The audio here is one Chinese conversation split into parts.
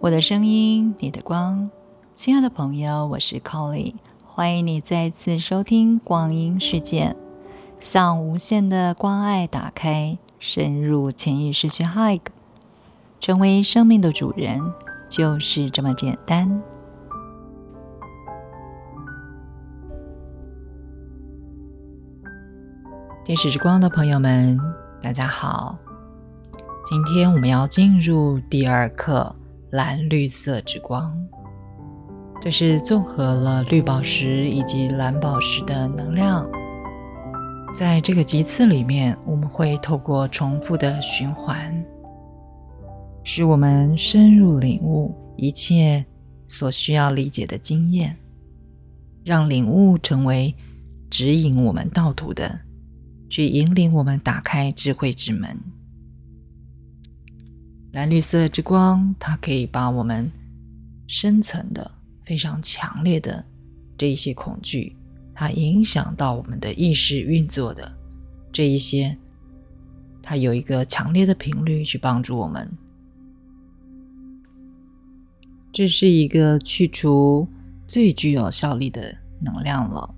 我的声音，你的光，亲爱的朋友，我是 Colly，欢迎你再次收听光阴世界，向无限的关爱打开，深入潜意识去 Hug，成为生命的主人，就是这么简单。天使之光的朋友们，大家好。今天我们要进入第二课蓝绿色之光，这是综合了绿宝石以及蓝宝石的能量。在这个级次里面，我们会透过重复的循环，使我们深入领悟一切所需要理解的经验，让领悟成为指引我们道途的。去引领我们打开智慧之门。蓝绿色之光，它可以把我们深层的、非常强烈的这一些恐惧，它影响到我们的意识运作的这一些，它有一个强烈的频率去帮助我们。这是一个去除最具有效力的能量了。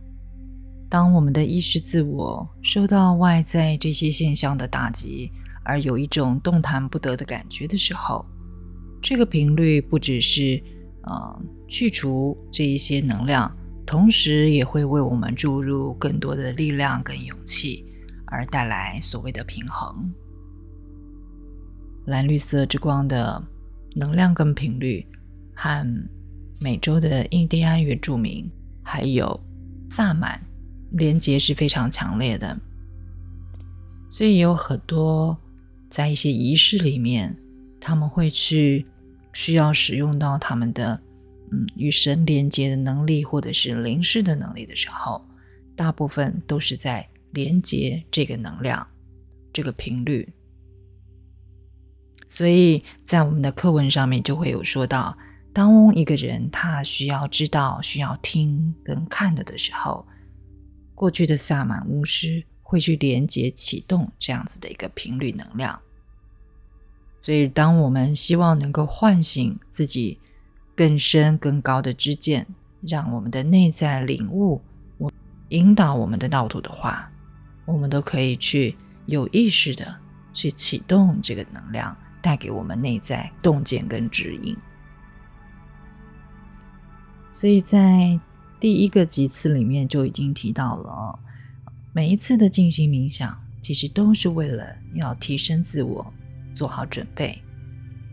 当我们的意识自我受到外在这些现象的打击，而有一种动弹不得的感觉的时候，这个频率不只是呃去除这一些能量，同时也会为我们注入更多的力量跟勇气，而带来所谓的平衡。蓝绿色之光的能量跟频率，和美洲的印第安原住民还有萨满。连接是非常强烈的，所以有很多在一些仪式里面，他们会去需要使用到他们的嗯与神连接的能力，或者是灵视的能力的时候，大部分都是在连接这个能量、这个频率。所以在我们的课文上面就会有说到，当一个人他需要知道、需要听跟看的的时候。过去的萨满巫师会去连接启动这样子的一个频率能量，所以当我们希望能够唤醒自己更深更高的知见，让我们的内在领悟，我引导我们的道途的话，我们都可以去有意识的去启动这个能量，带给我们内在洞见跟指引。所以在。第一个集次里面就已经提到了，每一次的进行冥想，其实都是为了要提升自我，做好准备，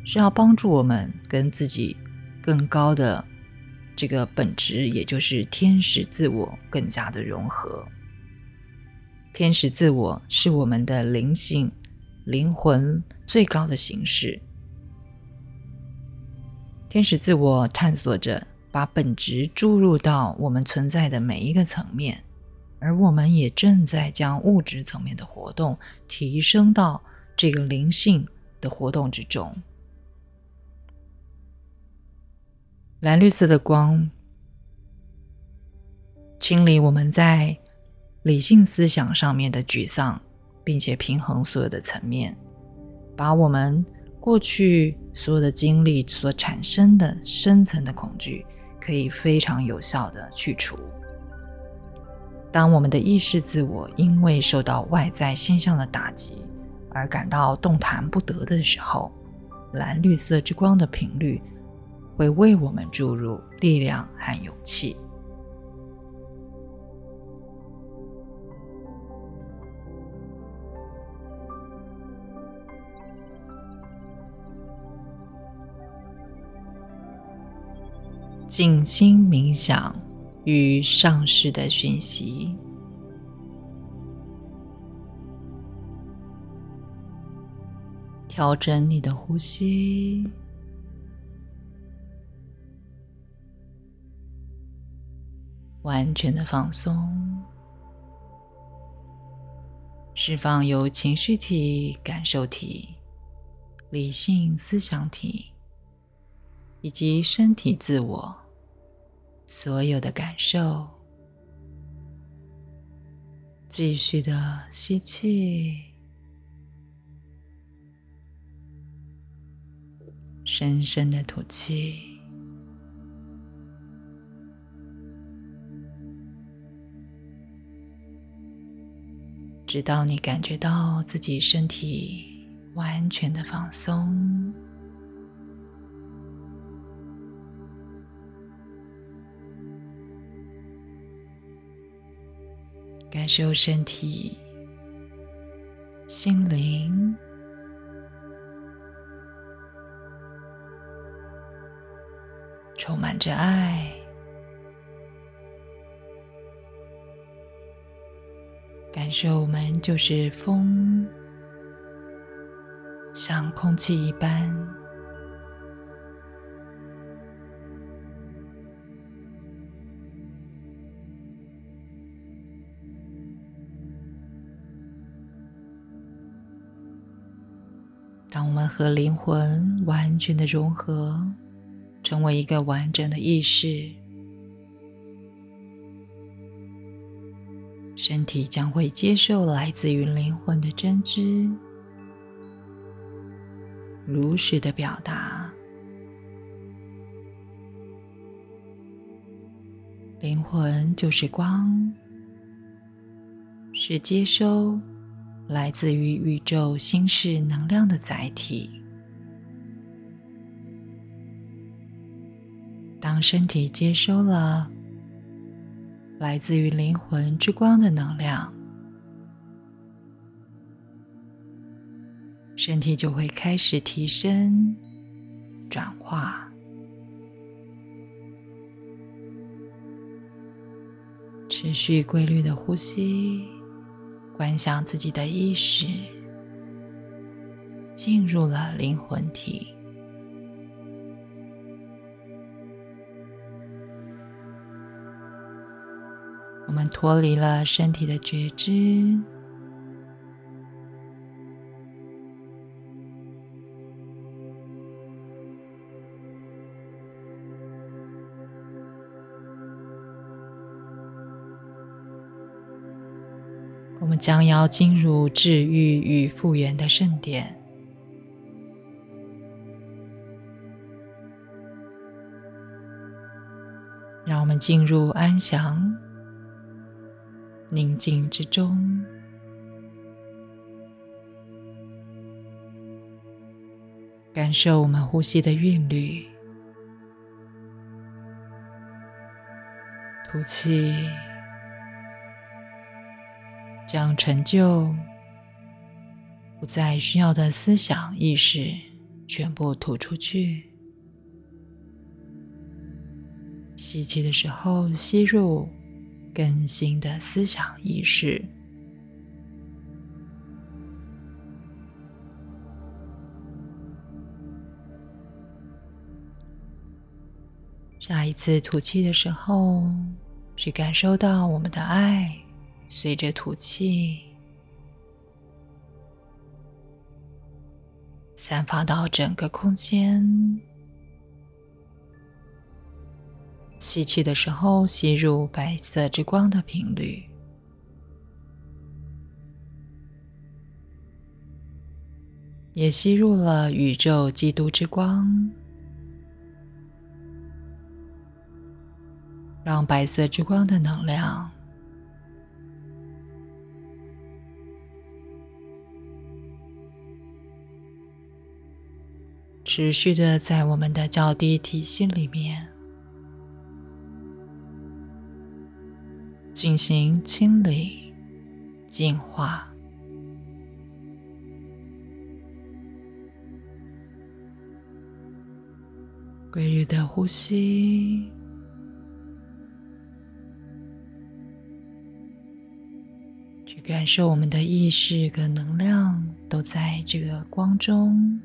是要帮助我们跟自己更高的这个本质，也就是天使自我更加的融合。天使自我是我们的灵性、灵魂最高的形式。天使自我探索着。把本质注入到我们存在的每一个层面，而我们也正在将物质层面的活动提升到这个灵性的活动之中。蓝绿色的光，清理我们在理性思想上面的沮丧，并且平衡所有的层面，把我们过去所有的经历所产生的深层的恐惧。可以非常有效的去除。当我们的意识自我因为受到外在现象的打击而感到动弹不得的时候，蓝绿色之光的频率会为我们注入力量和勇气。静心冥想与上师的讯息，调整你的呼吸，完全的放松，释放由情绪体、感受体、理性思想体。以及身体自我。所有的感受，继续的吸气，深深的吐气，直到你感觉到自己身体完全的放松。感受身体、心灵充满着爱，感受我们就是风，像空气一般。和灵魂完全的融合，成为一个完整的意识，身体将会接受来自于灵魂的真知，如实的表达。灵魂就是光，是接收。来自于宇宙心事能量的载体。当身体接收了来自于灵魂之光的能量，身体就会开始提升、转化，持续规律的呼吸。观想自己的意识进入了灵魂体，我们脱离了身体的觉知。将要进入治愈与复原的圣殿，让我们进入安详、宁静之中，感受我们呼吸的韵律，吐气。将成就、不再需要的思想意识全部吐出去。吸气的时候，吸入更新的思想意识。下一次吐气的时候，去感受到我们的爱。随着吐气，散发到整个空间。吸气的时候，吸入白色之光的频率，也吸入了宇宙基督之光，让白色之光的能量。持续的在我们的较低体系里面进行清理、净化，规律的呼吸，去感受我们的意识跟能量都在这个光中。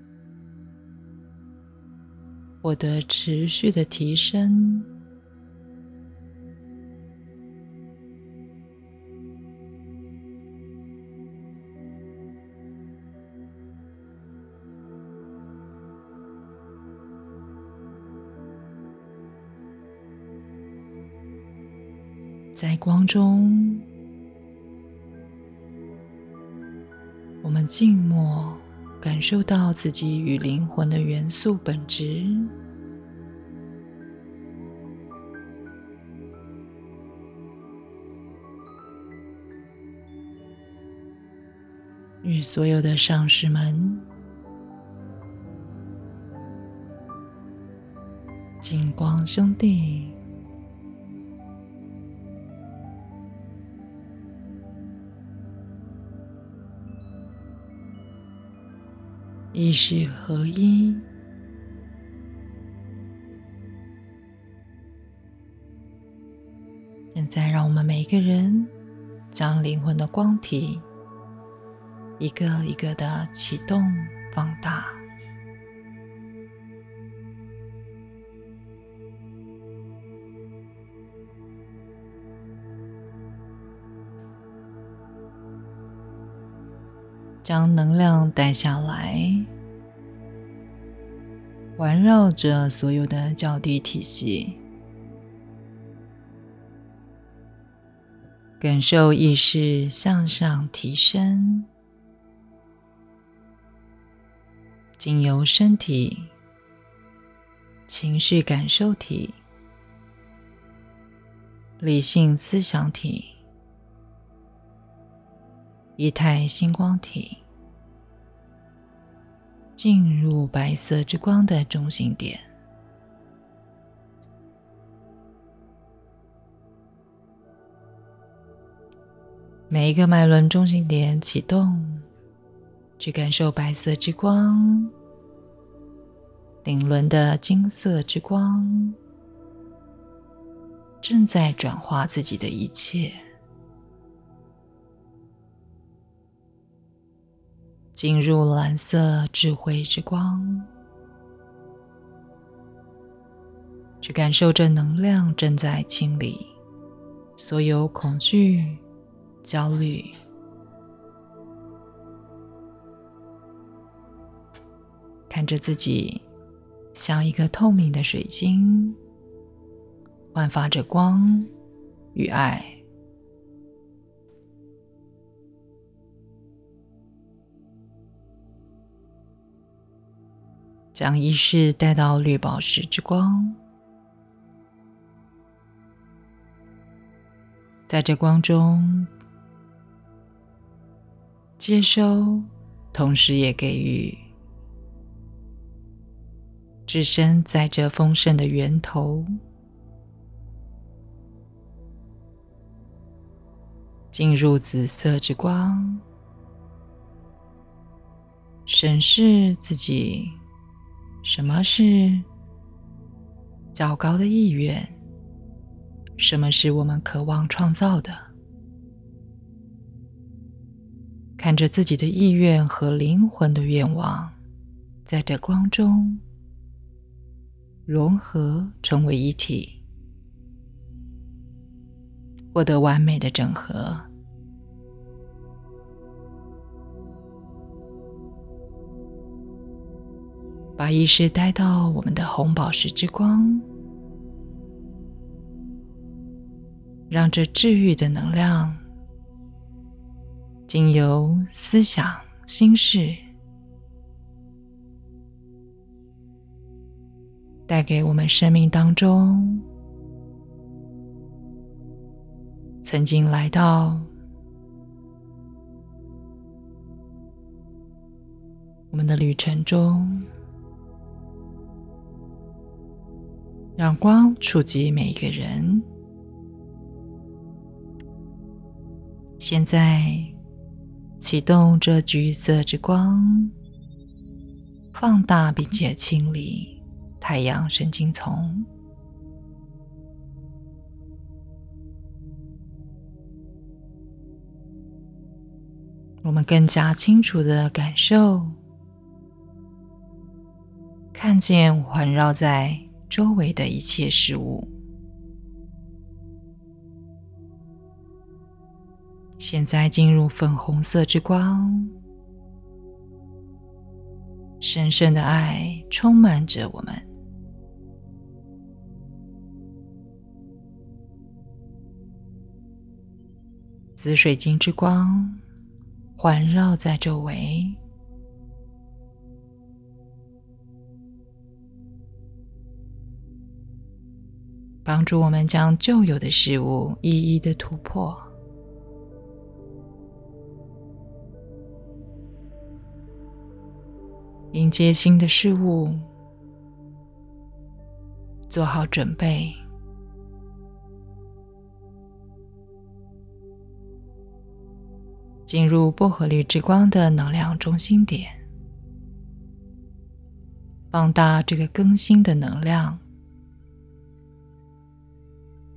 获得持续的提升，在光中，我们静默感受到自己与灵魂的元素本质。与所有的上师们、金光兄弟、意识合一，现在让我们每一个人将灵魂的光体。一个一个的启动、放大，将能量带下来，环绕着所有的较低体系，感受意识向上提升。经由身体、情绪感受体、理性思想体、一态星光体，进入白色之光的中心点。每一个脉轮中心点启动。去感受白色之光，顶轮的金色之光正在转化自己的一切，进入蓝色智慧之光，去感受这能量正在清理所有恐惧、焦虑。看着自己，像一个透明的水晶，焕发着光与爱。将意识带到绿宝石之光，在这光中接收，同时也给予。置身在这丰盛的源头，进入紫色之光，审视自己，什么是较高的意愿？什么是我们渴望创造的？看着自己的意愿和灵魂的愿望，在这光中。融合成为一体，获得完美的整合。把意识带到我们的红宝石之光，让这治愈的能量经由思想、心事。带给我们生命当中曾经来到我们的旅程中，让光触及每一个人。现在启动这橘色之光，放大并且清理。太阳神经丛，我们更加清楚的感受、看见环绕在周围的一切事物。现在进入粉红色之光，神圣的爱充满着我们。紫水晶之光环绕在周围，帮助我们将旧有的事物一一的突破，迎接新的事物，做好准备。进入薄荷绿之光的能量中心点，放大这个更新的能量，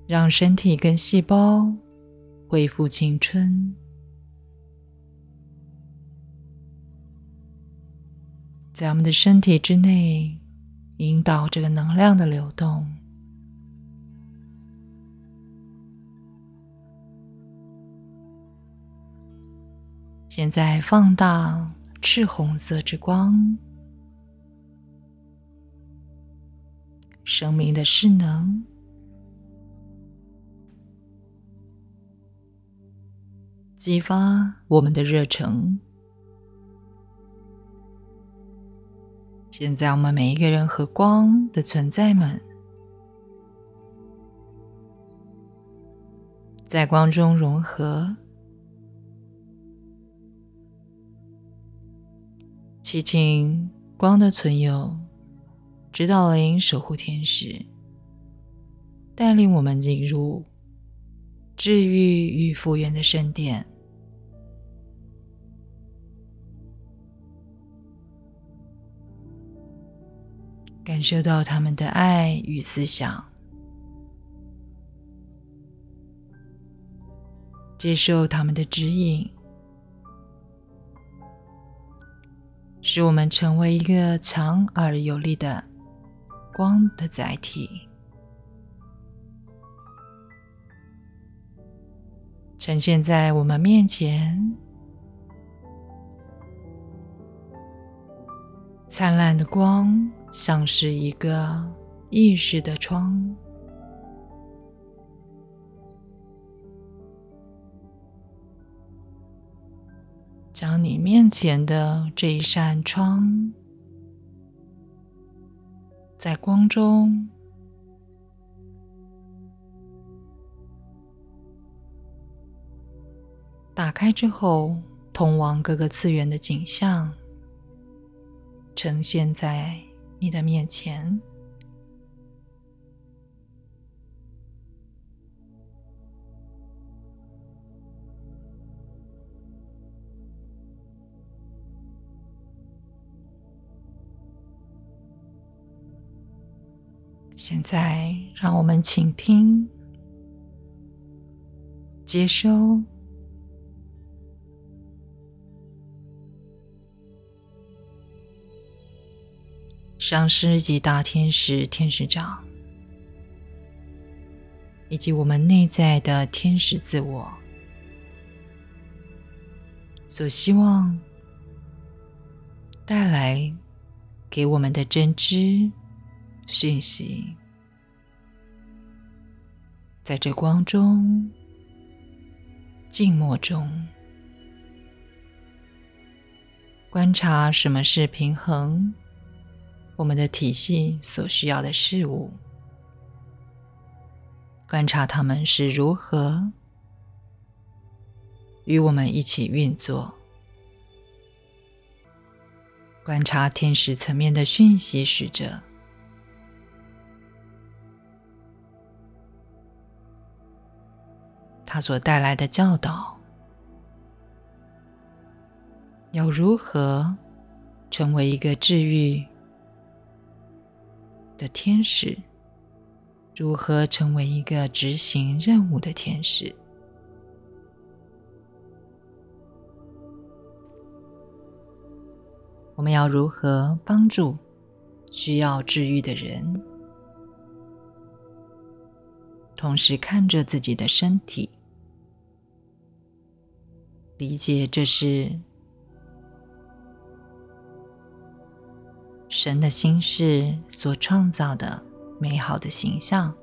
让身体跟细胞恢复青春，在我们的身体之内引导这个能量的流动。现在放大赤红色之光，生命的势能，激发我们的热忱。现在，我们每一个人和光的存在们，在光中融合。祈请光的存有、指导灵、守护天使，带领我们进入治愈与复原的圣殿，感受到他们的爱与思想，接受他们的指引。使我们成为一个强而有力的光的载体，呈现在我们面前。灿烂的光像是一个意识的窗。将你面前的这一扇窗，在光中打开之后，通往各个次元的景象呈现在你的面前。现在，让我们倾听、接收上师及大天使、天使长，以及我们内在的天使自我所希望带来给我们的真知。讯息，在这光中、静默中，观察什么是平衡我们的体系所需要的事物，观察他们是如何与我们一起运作，观察天使层面的讯息使者。他所带来的教导，要如何成为一个治愈的天使？如何成为一个执行任务的天使？我们要如何帮助需要治愈的人？同时看着自己的身体。理解这是神的心事所创造的美好的形象，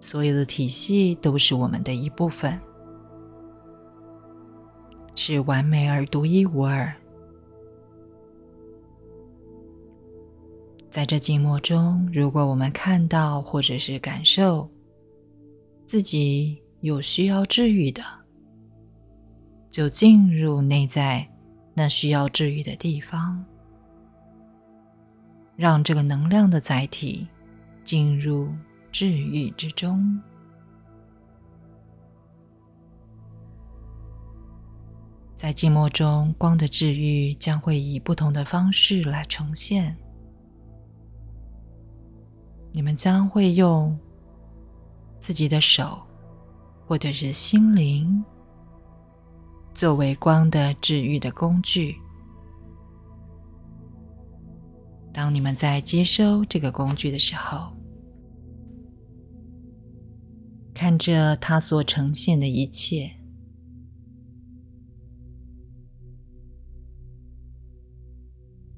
所有的体系都是我们的一部分，是完美而独一无二。在这静默中，如果我们看到或者是感受自己有需要治愈的，就进入内在那需要治愈的地方，让这个能量的载体进入治愈之中。在静默中，光的治愈将会以不同的方式来呈现。你们将会用自己的手，或者是心灵，作为光的治愈的工具。当你们在接收这个工具的时候，看着它所呈现的一切，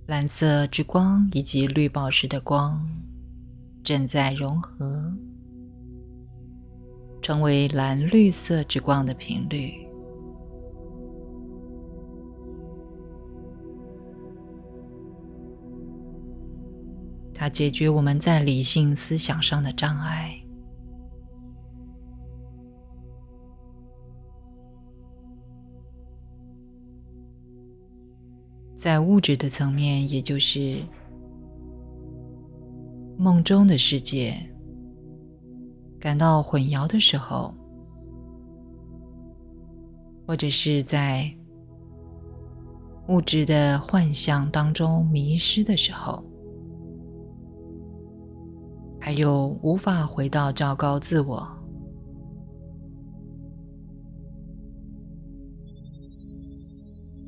蓝色之光以及绿宝石的光。正在融合，成为蓝绿色之光的频率。它解决我们在理性思想上的障碍，在物质的层面，也就是。梦中的世界感到混淆的时候，或者是在物质的幻象当中迷失的时候，还有无法回到较高自我，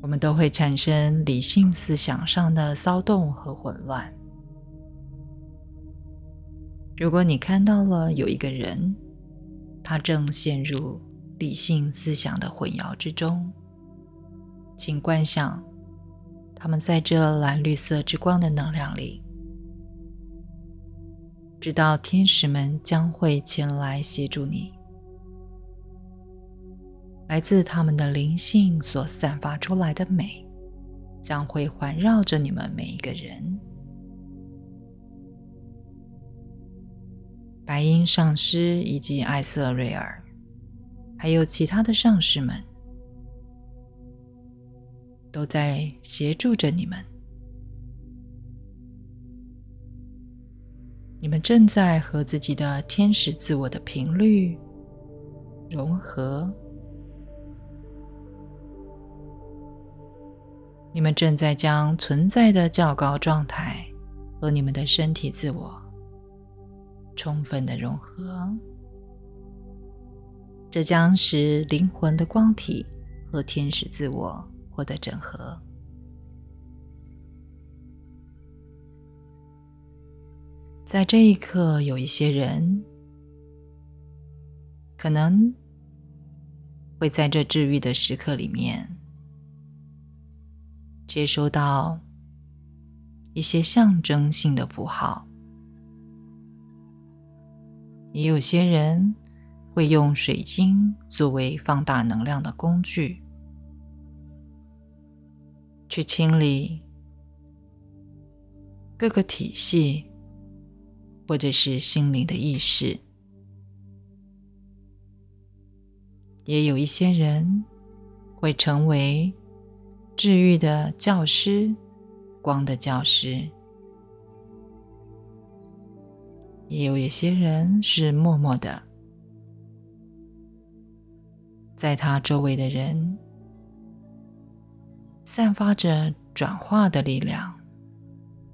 我们都会产生理性思想上的骚动和混乱。如果你看到了有一个人，他正陷入理性思想的混淆之中，请观想他们在这蓝绿色之光的能量里，直到天使们将会前来协助你。来自他们的灵性所散发出来的美，将会环绕着你们每一个人。白鹰上师以及艾瑟瑞尔，还有其他的上师们，都在协助着你们。你们正在和自己的天使自我的频率融合，你们正在将存在的较高状态和你们的身体自我。充分的融合，这将使灵魂的光体和天使自我获得整合。在这一刻，有一些人可能会在这治愈的时刻里面，接收到一些象征性的符号。也有些人会用水晶作为放大能量的工具，去清理各个体系或者是心灵的意识。也有一些人会成为治愈的教师，光的教师。也有一些人是默默的，在他周围的人散发着转化的力量，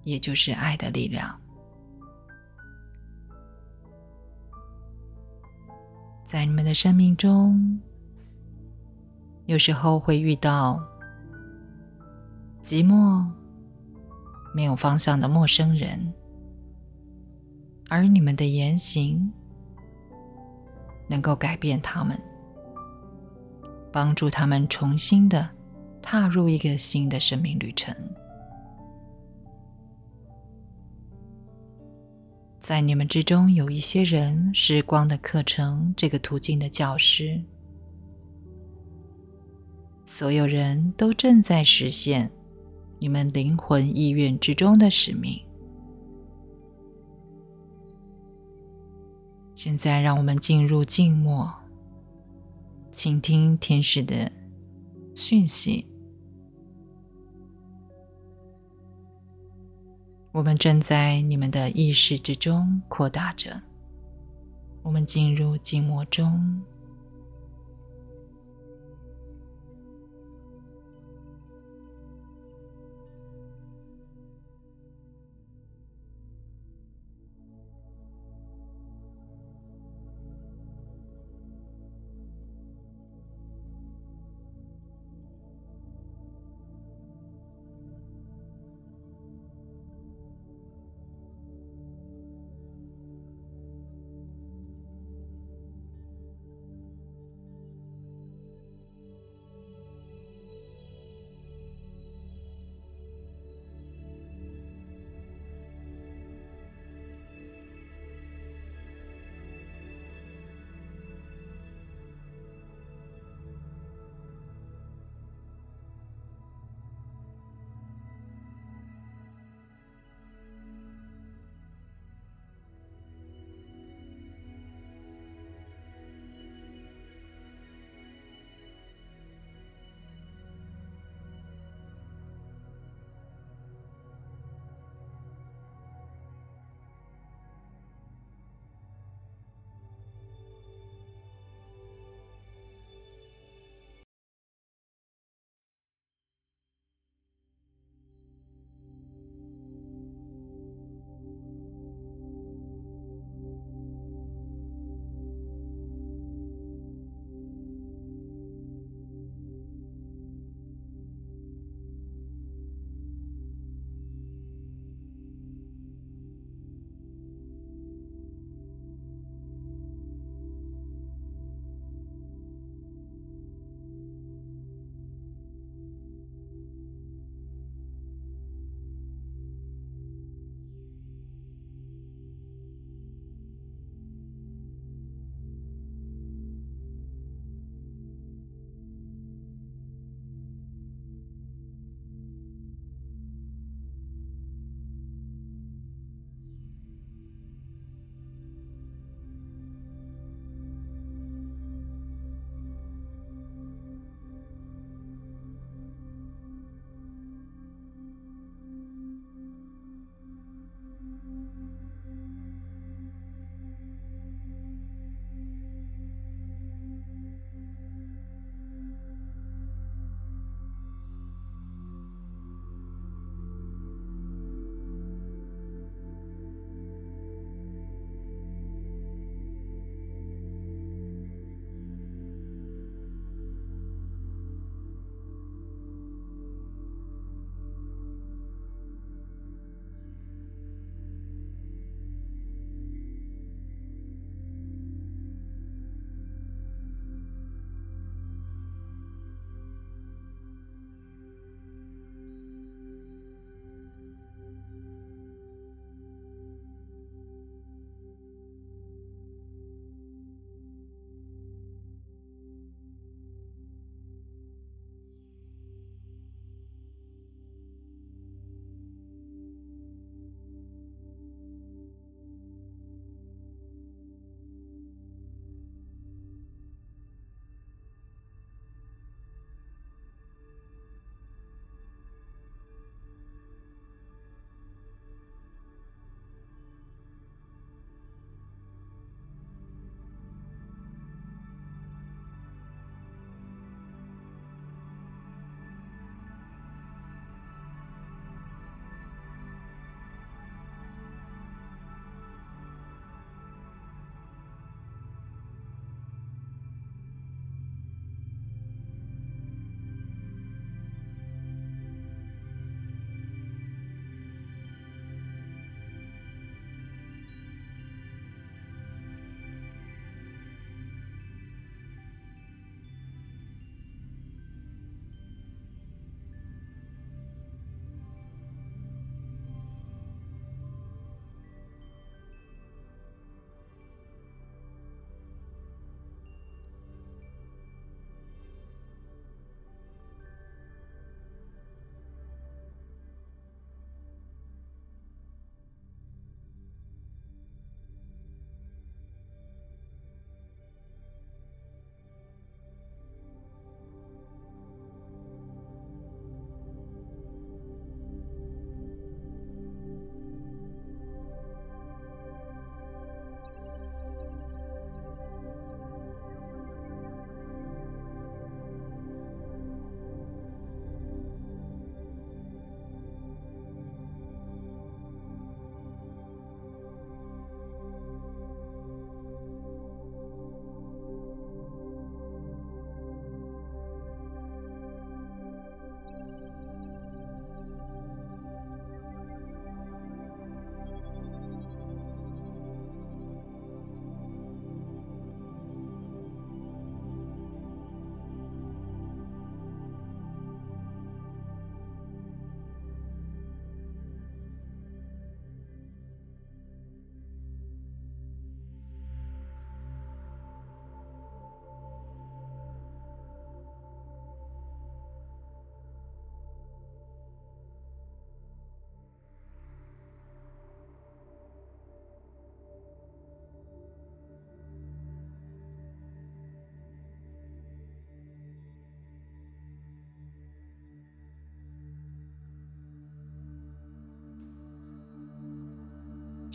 也就是爱的力量。在你们的生命中，有时候会遇到寂寞、没有方向的陌生人。而你们的言行能够改变他们，帮助他们重新的踏入一个新的生命旅程。在你们之中有一些人是光的课程这个途径的教师。所有人都正在实现你们灵魂意愿之中的使命。现在让我们进入静默倾听天使的讯息。我们正在你们的意识之中扩大着。我们进入静默中。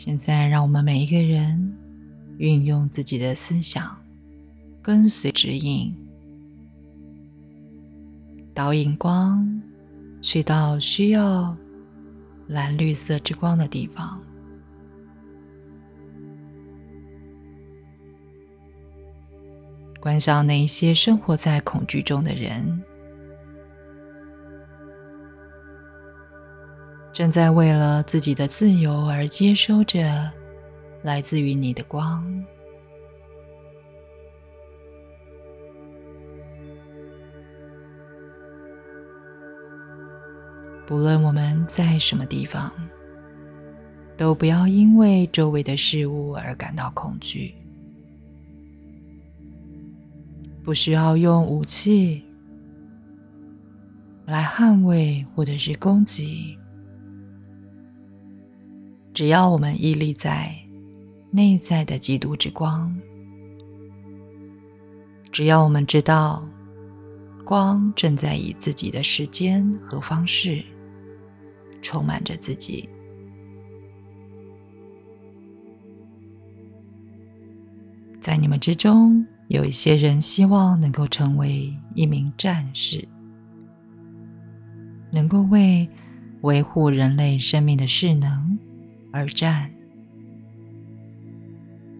现在，让我们每一个人运用自己的思想，跟随指引，导引光去到需要蓝绿色之光的地方。关上那些生活在恐惧中的人，正在为了自己的自由而接收着来自于你的光。不论我们在什么地方，都不要因为周围的事物而感到恐惧。不需要用武器来捍卫或者是攻击，只要我们屹立在内在的基督之光，只要我们知道光正在以自己的时间和方式充满着自己，在你们之中。有一些人希望能够成为一名战士，能够为维护人类生命的势能而战。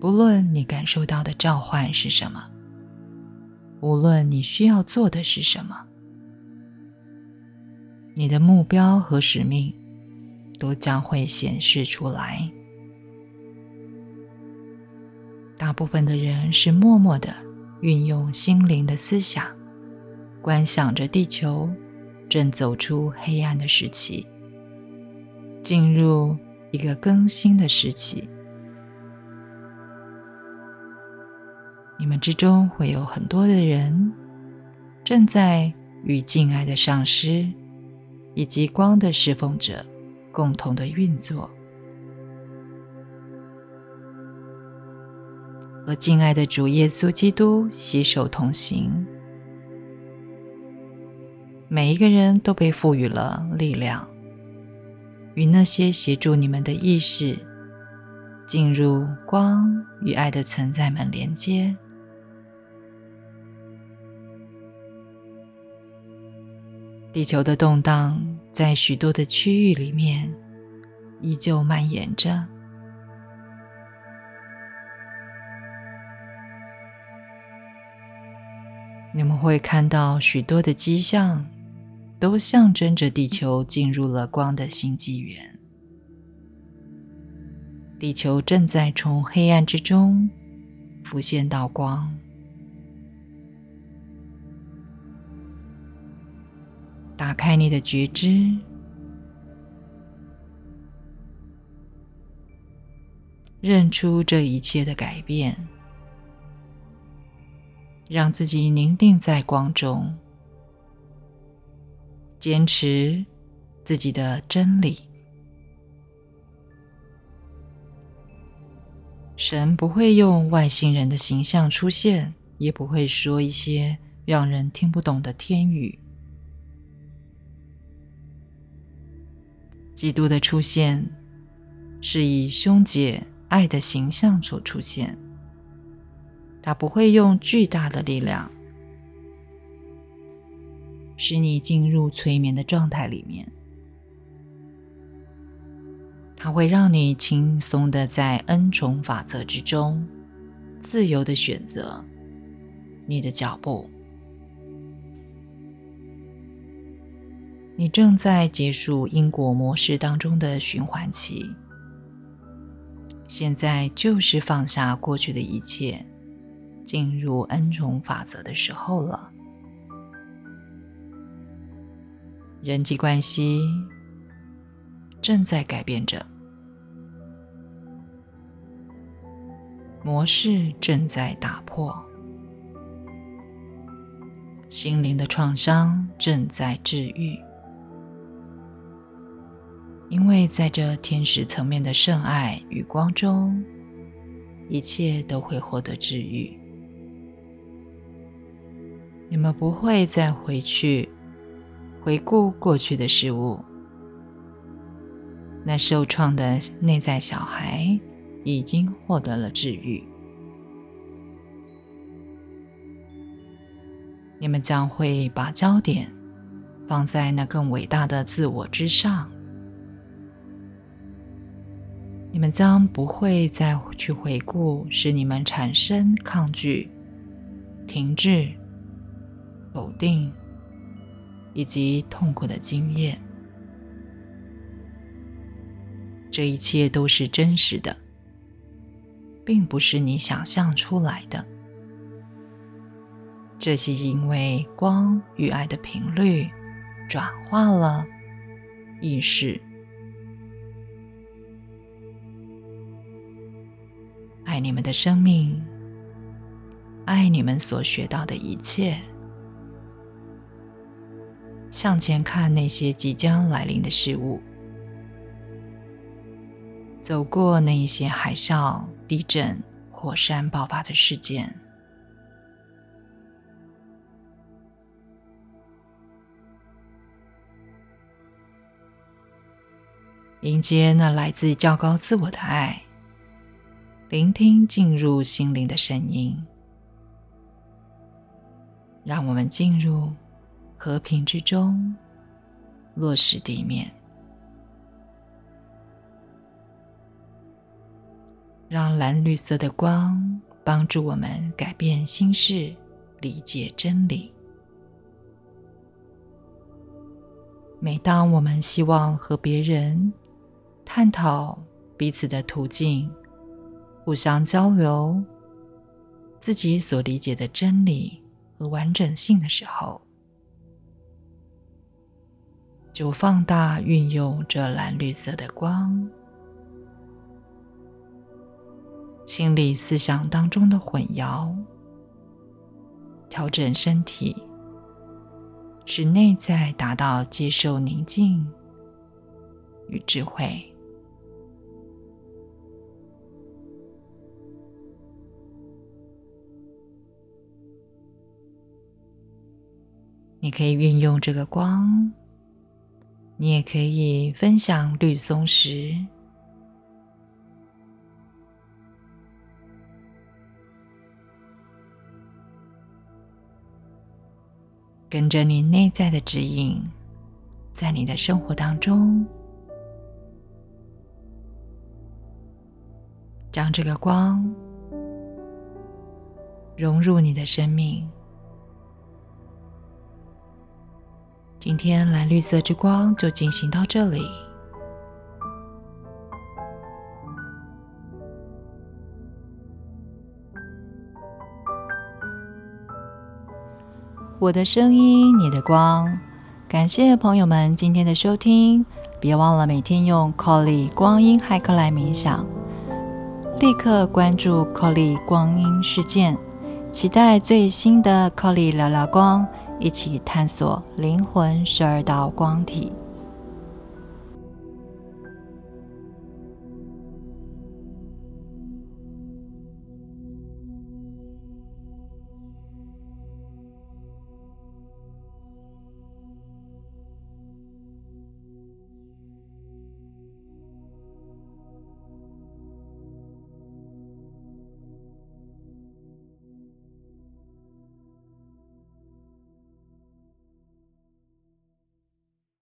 不论你感受到的召唤是什么，无论你需要做的是什么，你的目标和使命都将会显示出来。大部分的人是默默的运用心灵的思想，观想着地球正走出黑暗的时期，进入一个更新的时期。你们之中会有很多的人正在与敬爱的上师以及光的侍奉者共同的运作。和敬爱的主耶稣基督携手同行，每一个人都被赋予了力量，与那些协助你们的意识进入光与爱的存在们连接。地球的动荡在许多的区域里面依旧蔓延着。你们会看到许多的迹象，都象征着地球进入了光的新纪元。地球正在从黑暗之中浮现到光。打开你的觉知，认出这一切的改变。让自己凝定在光中，坚持自己的真理。神不会用外星人的形象出现，也不会说一些让人听不懂的天语。基督的出现是以凶解爱的形象所出现。他不会用巨大的力量使你进入催眠的状态里面，它会让你轻松的在恩宠法则之中自由的选择你的脚步。你正在结束因果模式当中的循环期，现在就是放下过去的一切。进入恩宠法则的时候了。人际关系正在改变着，模式正在打破，心灵的创伤正在治愈，因为在这天使层面的圣爱与光中，一切都会获得治愈。你们不会再回去回顾过去的事物，那受创的内在小孩已经获得了治愈。你们将会把焦点放在那更伟大的自我之上。你们将不会再去回顾使你们产生抗拒、停滞、否定以及痛苦的经验。这一切都是真实的，并不是你想象出来的。这是因为光与爱的频率转化了意识。爱你们的生命，爱你们所学到的一切。向前看那些即将来临的事物，走过那一些海啸、地震、火山爆发的事件，迎接那来自较高自我的爱。聆听进入心灵的声音，让我们进入和平之中，落实地面，让蓝绿色的光帮助我们改变心事，理解真理。每当我们希望和别人探讨彼此的途径，互相交流自己所理解的真理和完整性的时候，就放大运用这蓝绿色的光，清理思想当中的混淆，调整身体，使内在达到接受宁静与智慧。你可以运用这个光，你也可以分享绿松石，跟着你内在的指引，在你的生活当中，将这个光融入你的生命。今天蓝绿色之光就进行到这里。我的声音，你的光。感谢朋友们今天的收听，别忘了每天用 Colly 光阴骇客来冥想，立刻关注 Colly 光阴事件，期待最新的 Colly 聊聊光。一起探索灵魂十二道光体。